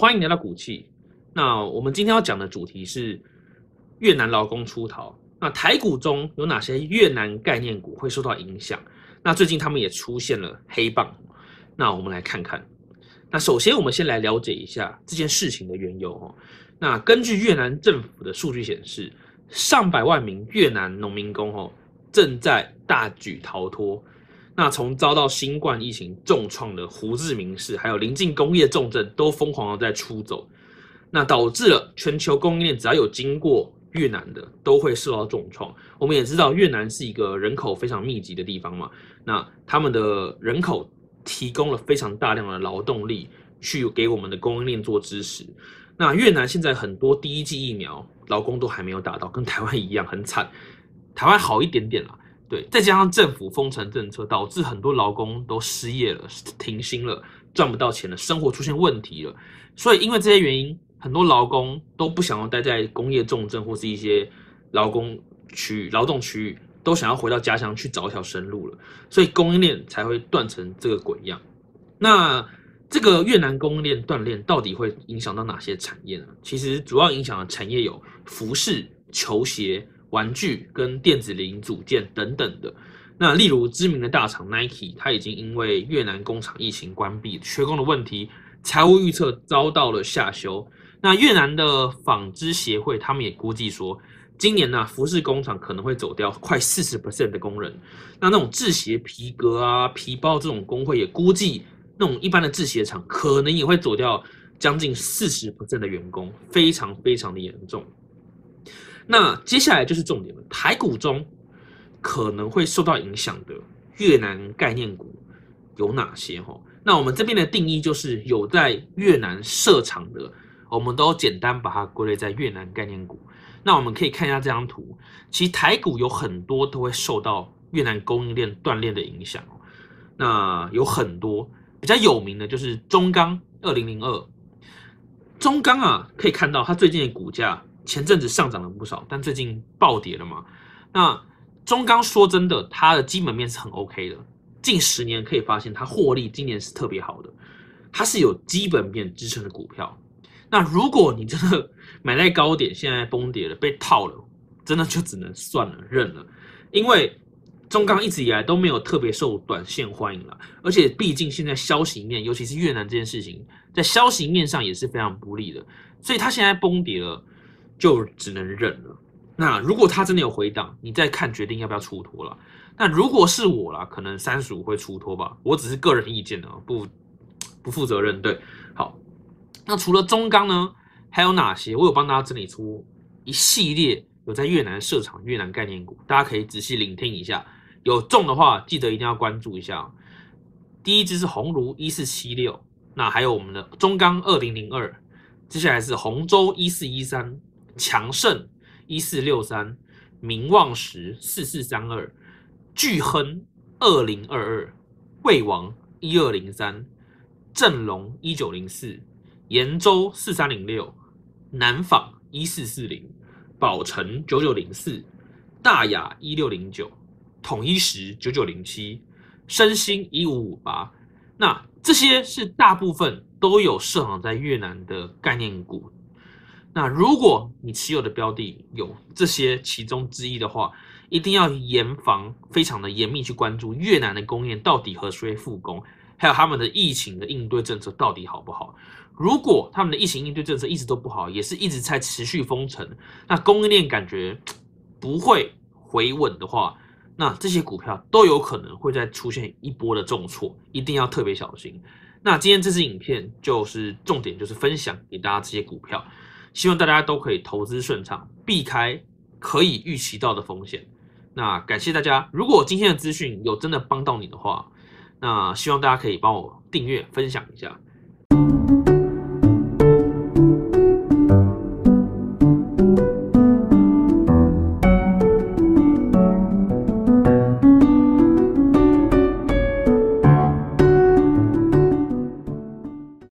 欢迎来到股气。那我们今天要讲的主题是越南劳工出逃。那台股中有哪些越南概念股会受到影响？那最近他们也出现了黑棒。那我们来看看。那首先我们先来了解一下这件事情的缘由哦。那根据越南政府的数据显示，上百万名越南农民工哦正在大举逃脱。那从遭到新冠疫情重创的胡志明市，还有临近工业重镇，都疯狂的在出走，那导致了全球供应链只要有经过越南的，都会受到重创。我们也知道越南是一个人口非常密集的地方嘛，那他们的人口提供了非常大量的劳动力，去给我们的供应链做支持。那越南现在很多第一剂疫苗劳工都还没有打到，跟台湾一样很惨，台湾好一点点啦。对，再加上政府封城政策，导致很多劳工都失业了、停薪了、赚不到钱了，生活出现问题了。所以因为这些原因，很多劳工都不想要待在工业重镇或是一些劳工区域、劳动区域，都想要回到家乡去找一条生路了。所以供应链才会断成这个鬼样。那这个越南供应链断裂到底会影响到哪些产业呢？其实主要影响的产业有服饰、球鞋。玩具跟电子零组件等等的，那例如知名的大厂 Nike，它已经因为越南工厂疫情关闭、缺工的问题，财务预测遭到了下修。那越南的纺织协会他们也估计说，今年呢服饰工厂可能会走掉快四十 percent 的工人。那那种制鞋、皮革啊、皮包这种工会也估计，那种一般的制鞋厂可能也会走掉将近四十 percent 的员工，非常非常的严重。那接下来就是重点了，台股中可能会受到影响的越南概念股有哪些？哈，那我们这边的定义就是有在越南设厂的，我们都简单把它归类在越南概念股。那我们可以看一下这张图，其实台股有很多都会受到越南供应链断裂的影响。那有很多比较有名的就是中钢二零零二，中钢啊，可以看到它最近的股价。前阵子上涨了不少，但最近暴跌了嘛？那中钢说真的，它的基本面是很 OK 的。近十年可以发现，它获利今年是特别好的，它是有基本面支撑的股票。那如果你真的买在高点，现在崩跌了，被套了，真的就只能算了，认了。因为中钢一直以来都没有特别受短线欢迎了，而且毕竟现在消息面，尤其是越南这件事情，在消息面上也是非常不利的，所以它现在崩跌了。就只能忍了。那如果他真的有回档，你再看决定要不要出脱了。那如果是我啦，可能三十五会出脱吧。我只是个人意见啊，不不负责任。对，好。那除了中钢呢，还有哪些？我有帮大家整理出一系列有在越南设厂越南概念股，大家可以仔细聆听一下。有中的话，记得一定要关注一下。第一只是鸿儒一四七六，那还有我们的中钢二零零二，接下来是洪州一四一三。强盛一四六三，名望石四四三二，巨亨二零二二，魏王一二零三，正隆一九零四，延州四三零六，南纺一四四零，宝城九九零四，大雅一六零九，统一石九九零七，申鑫一五五八。那这些是大部分都有设厂在越南的概念股。那如果你持有的标的有这些其中之一的话，一定要严防，非常的严密去关注越南的供应链到底何时会复工，还有他们的疫情的应对政策到底好不好。如果他们的疫情应对政策一直都不好，也是一直在持续封城，那供应链感觉不会回稳的话，那这些股票都有可能会再出现一波的重挫，一定要特别小心。那今天这支影片就是重点，就是分享给大家这些股票。希望大家都可以投资顺畅，避开可以预期到的风险。那感谢大家，如果今天的资讯有真的帮到你的话，那希望大家可以帮我订阅、分享一下。